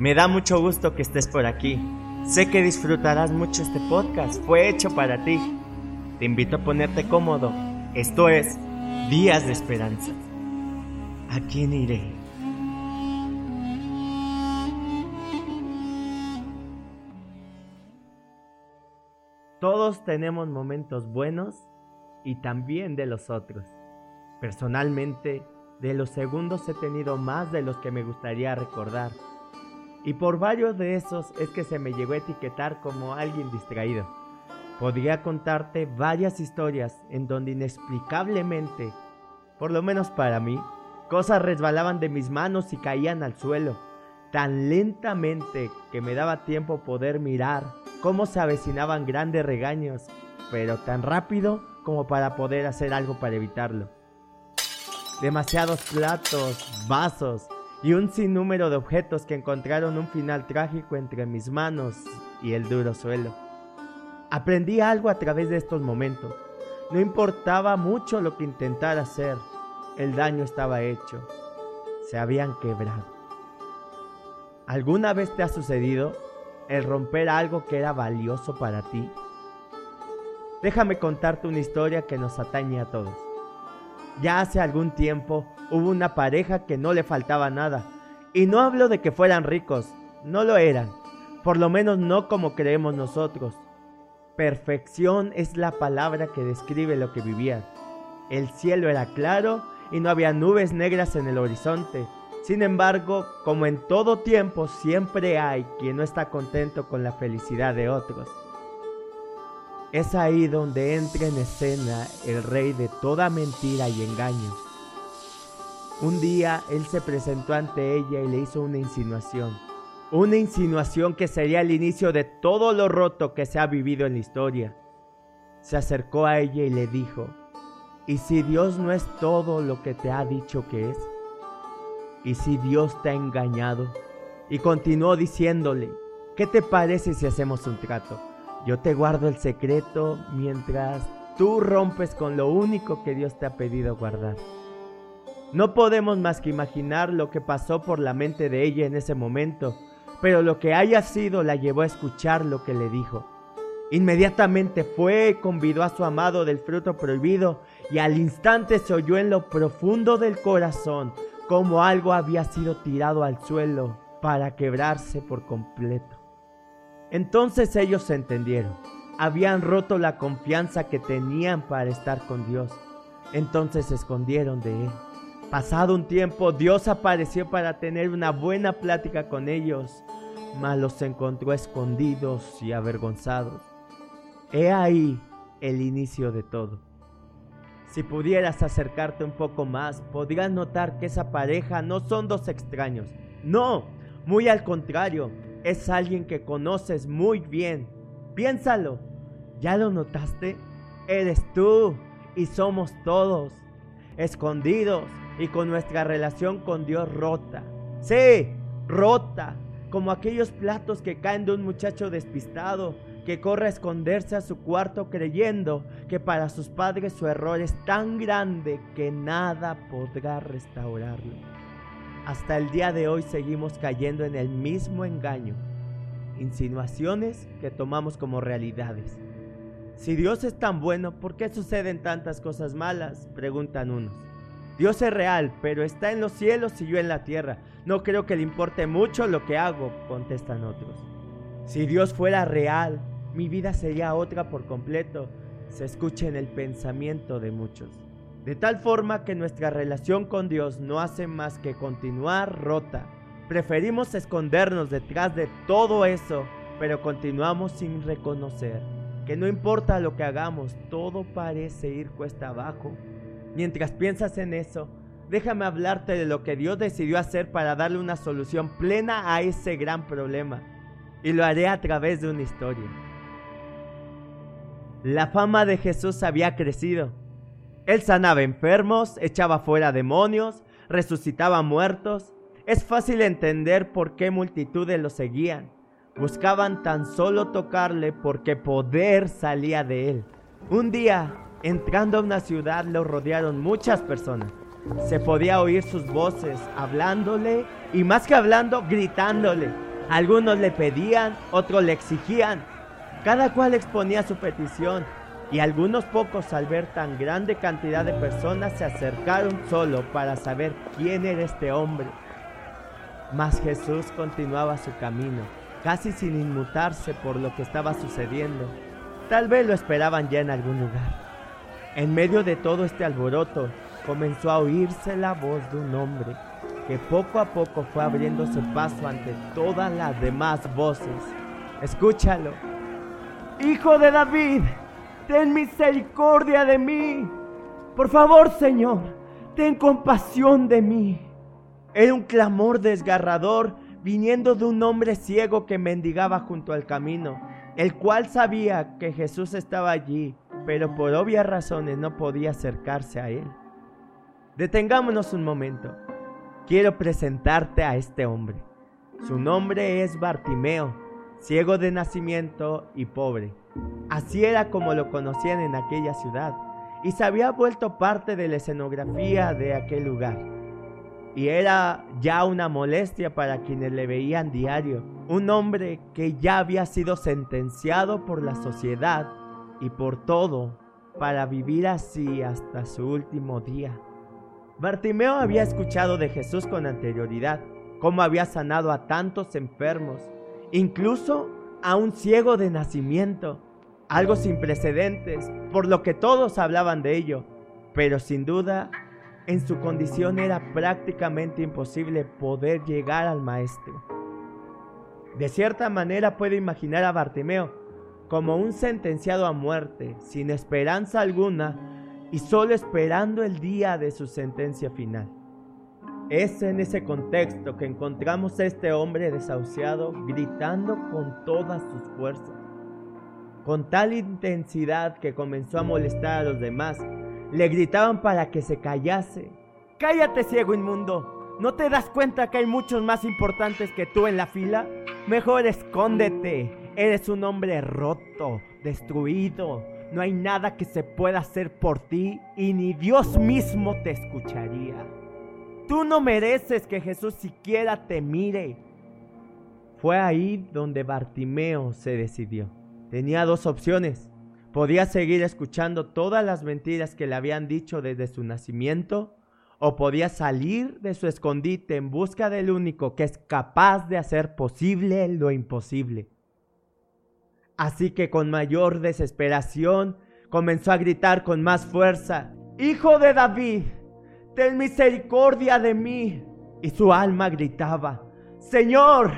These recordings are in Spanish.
Me da mucho gusto que estés por aquí. Sé que disfrutarás mucho este podcast. Fue hecho para ti. Te invito a ponerte cómodo. Esto es Días de Esperanza. ¿A quién iré? Todos tenemos momentos buenos y también de los otros. Personalmente, de los segundos he tenido más de los que me gustaría recordar. Y por varios de esos es que se me llegó a etiquetar como alguien distraído. Podría contarte varias historias en donde inexplicablemente, por lo menos para mí, cosas resbalaban de mis manos y caían al suelo, tan lentamente que me daba tiempo poder mirar cómo se avecinaban grandes regaños, pero tan rápido como para poder hacer algo para evitarlo. Demasiados platos, vasos y un sinnúmero de objetos que encontraron un final trágico entre mis manos y el duro suelo. Aprendí algo a través de estos momentos. No importaba mucho lo que intentara hacer, el daño estaba hecho. Se habían quebrado. ¿Alguna vez te ha sucedido el romper algo que era valioso para ti? Déjame contarte una historia que nos atañe a todos. Ya hace algún tiempo hubo una pareja que no le faltaba nada. Y no hablo de que fueran ricos, no lo eran. Por lo menos no como creemos nosotros. Perfección es la palabra que describe lo que vivían. El cielo era claro y no había nubes negras en el horizonte. Sin embargo, como en todo tiempo, siempre hay quien no está contento con la felicidad de otros. Es ahí donde entra en escena el rey de toda mentira y engaño. Un día él se presentó ante ella y le hizo una insinuación. Una insinuación que sería el inicio de todo lo roto que se ha vivido en la historia. Se acercó a ella y le dijo, ¿y si Dios no es todo lo que te ha dicho que es? ¿Y si Dios te ha engañado? Y continuó diciéndole, ¿qué te parece si hacemos un trato? Yo te guardo el secreto mientras tú rompes con lo único que Dios te ha pedido guardar. No podemos más que imaginar lo que pasó por la mente de ella en ese momento, pero lo que haya sido la llevó a escuchar lo que le dijo. Inmediatamente fue, convidó a su amado del fruto prohibido y al instante se oyó en lo profundo del corazón como algo había sido tirado al suelo para quebrarse por completo. Entonces ellos se entendieron. Habían roto la confianza que tenían para estar con Dios. Entonces se escondieron de Él. Pasado un tiempo, Dios apareció para tener una buena plática con ellos, mas los encontró escondidos y avergonzados. He ahí el inicio de todo. Si pudieras acercarte un poco más, podrías notar que esa pareja no son dos extraños. No, muy al contrario, es alguien que conoces muy bien. Piénsalo. ¿Ya lo notaste? Eres tú y somos todos, escondidos y con nuestra relación con Dios rota. Sí, rota, como aquellos platos que caen de un muchacho despistado que corre a esconderse a su cuarto creyendo que para sus padres su error es tan grande que nada podrá restaurarlo. Hasta el día de hoy seguimos cayendo en el mismo engaño, insinuaciones que tomamos como realidades. Si Dios es tan bueno, ¿por qué suceden tantas cosas malas? Preguntan unos. Dios es real, pero está en los cielos y yo en la tierra. No creo que le importe mucho lo que hago, contestan otros. Si Dios fuera real, mi vida sería otra por completo, se escucha en el pensamiento de muchos. De tal forma que nuestra relación con Dios no hace más que continuar rota. Preferimos escondernos detrás de todo eso, pero continuamos sin reconocer que no importa lo que hagamos, todo parece ir cuesta abajo. Mientras piensas en eso, déjame hablarte de lo que Dios decidió hacer para darle una solución plena a ese gran problema. Y lo haré a través de una historia. La fama de Jesús había crecido. Él sanaba enfermos, echaba fuera demonios, resucitaba muertos. Es fácil entender por qué multitudes lo seguían. Buscaban tan solo tocarle porque poder salía de él. Un día, entrando a una ciudad, lo rodearon muchas personas. Se podía oír sus voces hablándole y más que hablando, gritándole. Algunos le pedían, otros le exigían. Cada cual exponía su petición y algunos pocos al ver tan grande cantidad de personas se acercaron solo para saber quién era este hombre. Mas Jesús continuaba su camino, casi sin inmutarse por lo que estaba sucediendo. Tal vez lo esperaban ya en algún lugar. En medio de todo este alboroto, comenzó a oírse la voz de un hombre que poco a poco fue abriéndose paso ante todas las demás voces. Escúchalo. Hijo de David, ten misericordia de mí. Por favor, Señor, ten compasión de mí. Era un clamor desgarrador viniendo de un hombre ciego que mendigaba junto al camino, el cual sabía que Jesús estaba allí, pero por obvias razones no podía acercarse a él. Detengámonos un momento. Quiero presentarte a este hombre. Su nombre es Bartimeo, ciego de nacimiento y pobre. Así era como lo conocían en aquella ciudad, y se había vuelto parte de la escenografía de aquel lugar. Y era ya una molestia para quienes le veían diario, un hombre que ya había sido sentenciado por la sociedad y por todo para vivir así hasta su último día. Bartimeo había escuchado de Jesús con anterioridad, cómo había sanado a tantos enfermos, incluso a un ciego de nacimiento, algo sin precedentes, por lo que todos hablaban de ello, pero sin duda en su condición era prácticamente imposible poder llegar al maestro. De cierta manera puedo imaginar a Bartimeo como un sentenciado a muerte, sin esperanza alguna, y solo esperando el día de su sentencia final. Es en ese contexto que encontramos a este hombre desahuciado gritando con todas sus fuerzas, con tal intensidad que comenzó a molestar a los demás. Le gritaban para que se callase. Cállate, ciego inmundo. ¿No te das cuenta que hay muchos más importantes que tú en la fila? Mejor escóndete. Eres un hombre roto, destruido, no hay nada que se pueda hacer por ti y ni Dios mismo te escucharía. Tú no mereces que Jesús siquiera te mire. Fue ahí donde Bartimeo se decidió. Tenía dos opciones. Podía seguir escuchando todas las mentiras que le habían dicho desde su nacimiento o podía salir de su escondite en busca del único que es capaz de hacer posible lo imposible. Así que con mayor desesperación comenzó a gritar con más fuerza, Hijo de David, ten misericordia de mí. Y su alma gritaba, Señor,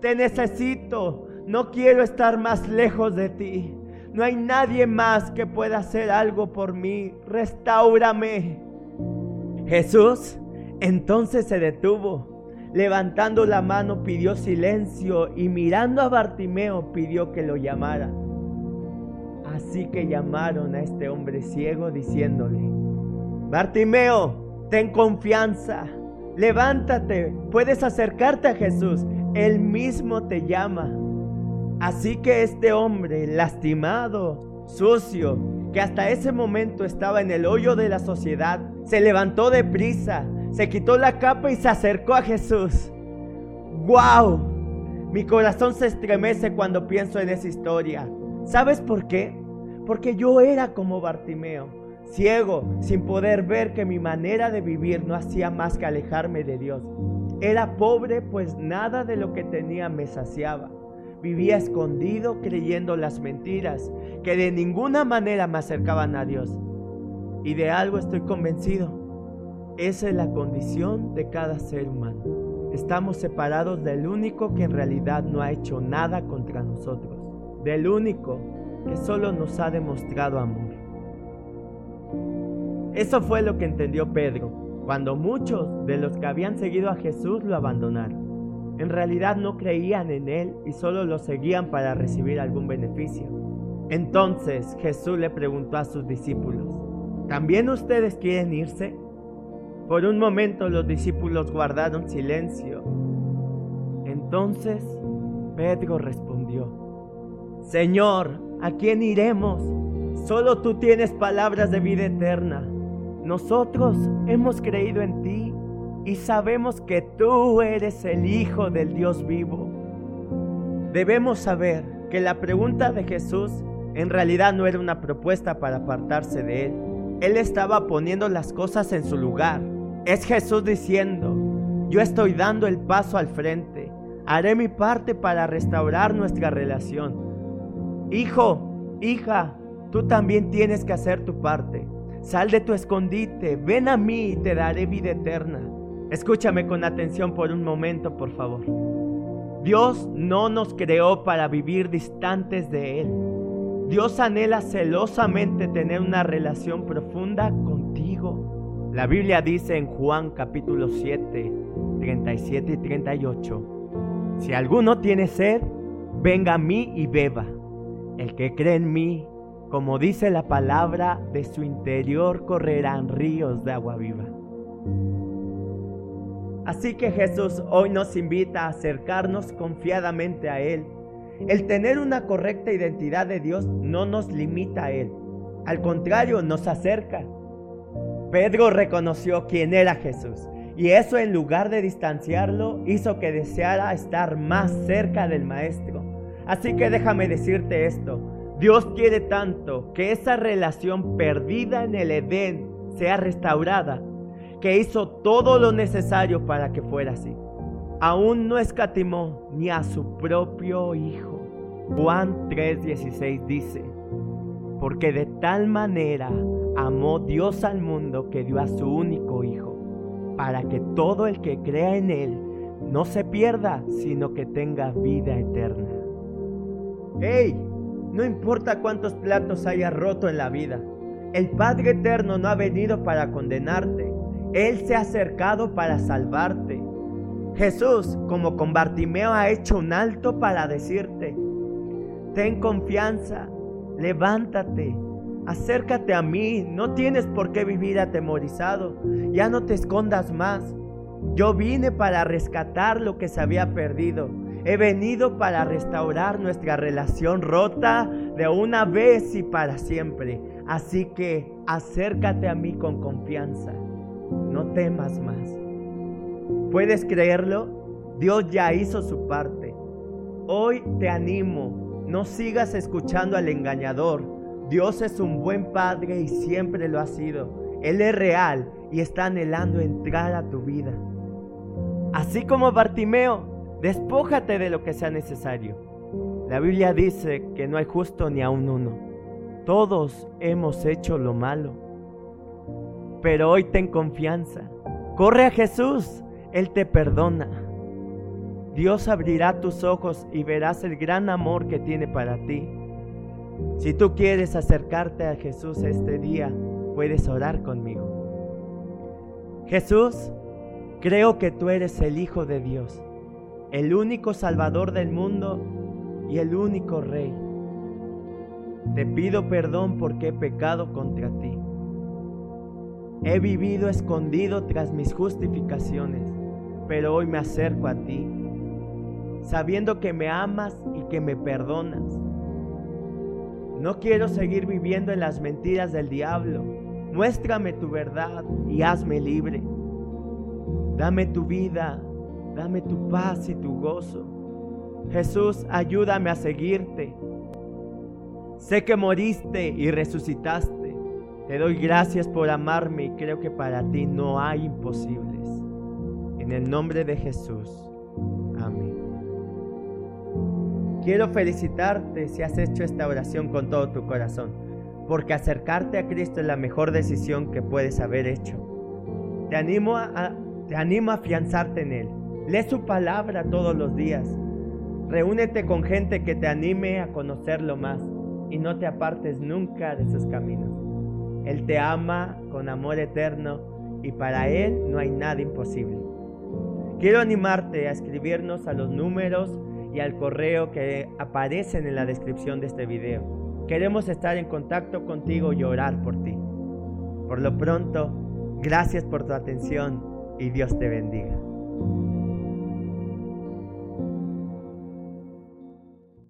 te necesito, no quiero estar más lejos de ti. No hay nadie más que pueda hacer algo por mí. Restáurame. Jesús entonces se detuvo Levantando la mano pidió silencio y mirando a Bartimeo pidió que lo llamara. Así que llamaron a este hombre ciego diciéndole, Bartimeo, ten confianza, levántate, puedes acercarte a Jesús, Él mismo te llama. Así que este hombre, lastimado, sucio, que hasta ese momento estaba en el hoyo de la sociedad, se levantó de prisa se quitó la capa y se acercó a Jesús. ¡Wow! Mi corazón se estremece cuando pienso en esa historia. ¿Sabes por qué? Porque yo era como Bartimeo, ciego, sin poder ver que mi manera de vivir no hacía más que alejarme de Dios. Era pobre, pues nada de lo que tenía me saciaba. Vivía escondido creyendo las mentiras que de ninguna manera me acercaban a Dios. Y de algo estoy convencido esa es la condición de cada ser humano. Estamos separados del único que en realidad no ha hecho nada contra nosotros, del único que solo nos ha demostrado amor. Eso fue lo que entendió Pedro cuando muchos de los que habían seguido a Jesús lo abandonaron. En realidad no creían en Él y solo lo seguían para recibir algún beneficio. Entonces Jesús le preguntó a sus discípulos, ¿también ustedes quieren irse? Por un momento los discípulos guardaron silencio. Entonces Pedro respondió, Señor, ¿a quién iremos? Solo tú tienes palabras de vida eterna. Nosotros hemos creído en ti y sabemos que tú eres el Hijo del Dios vivo. debemos saber que la pregunta de Jesús en realidad no era una propuesta para apartarse de él. Él estaba poniendo las cosas en su lugar. Es Jesús diciendo, yo estoy dando el paso al frente. Haré mi parte para restaurar nuestra relación. Hijo, hija, tú también tienes que hacer tu parte. Sal de tu escondite, ven a mí y te daré vida eterna. Escúchame con atención por un momento, por favor. Dios no nos creó para vivir distantes de Él. Dios anhela celosamente tener una relación profunda contigo. La Biblia dice en Juan capítulo 7, 37 y 38, si alguno tiene sed, venga a mí y beba. El que cree en mí, como dice la palabra, de su interior correrán ríos de agua viva. Así que Jesús hoy nos invita a acercarnos confiadamente a Él el tener una correcta identidad de Dios no nos limita a Él. Al contrario, nos acerca. Pedro reconoció quién era Jesús. Y eso en lugar de distanciarlo hizo que deseara estar más cerca del Maestro. Así que déjame decirte esto. Dios quiere tanto que esa relación perdida en el Edén sea restaurada, que hizo todo lo necesario para que fuera así aún no escatimó ni a su propio Hijo. Juan 3:16 dice, porque de tal manera amó Dios al mundo que dio a su único Hijo, para que todo el que crea en Él no se pierda, sino que tenga vida eterna. ¡Hey! No importa cuántos platos hayas roto en la vida, el Padre Eterno no ha venido para condenarte, Él se ha acercado para salvarte. Jesús, como con Bartimeo, ha hecho un alto para decirte, ten confianza, levántate, acércate a mí, no tienes por qué vivir atemorizado, ya no te escondas más. Yo vine para rescatar lo que se había perdido. He venido para restaurar nuestra relación rota de una vez y para siempre. Así que acércate a mí con confianza. No temas más. ¿Puedes creerlo? Dios ya hizo su parte. Hoy te animo, no sigas escuchando al engañador. Dios es un buen padre y siempre lo ha sido. Él es real y está anhelando entrar a tu vida. Así como Bartimeo, despójate de lo que sea necesario. La Biblia dice que no hay justo ni aun uno. Todos hemos hecho lo malo. Pero hoy ten confianza. Corre a Jesús. Él te perdona. Dios abrirá tus ojos y verás el gran amor que tiene para ti. Si tú quieres acercarte a Jesús este día, puedes orar conmigo. Jesús, creo que tú eres el Hijo de Dios, el único Salvador del mundo y el único Rey. Te pido perdón porque he pecado contra ti. He vivido escondido tras mis justificaciones pero hoy me acerco a ti, sabiendo que me amas y que me perdonas. No quiero seguir viviendo en las mentiras del diablo. Muéstrame tu verdad y hazme libre. Dame tu vida, dame tu paz y tu gozo. Jesús, ayúdame a seguirte. Sé que moriste y resucitaste. Te doy gracias por amarme y creo que para ti no hay imposibles. En el nombre de Jesús. Amén. Quiero felicitarte si has hecho esta oración con todo tu corazón, porque acercarte a Cristo es la mejor decisión que puedes haber hecho. Te animo a, te animo a afianzarte en Él. Lee su palabra todos los días. Reúnete con gente que te anime a conocerlo más y no te apartes nunca de sus caminos. Él te ama con amor eterno y para Él no hay nada imposible. Quiero animarte a escribirnos a los números y al correo que aparecen en la descripción de este video. Queremos estar en contacto contigo y orar por ti. Por lo pronto, gracias por tu atención y Dios te bendiga.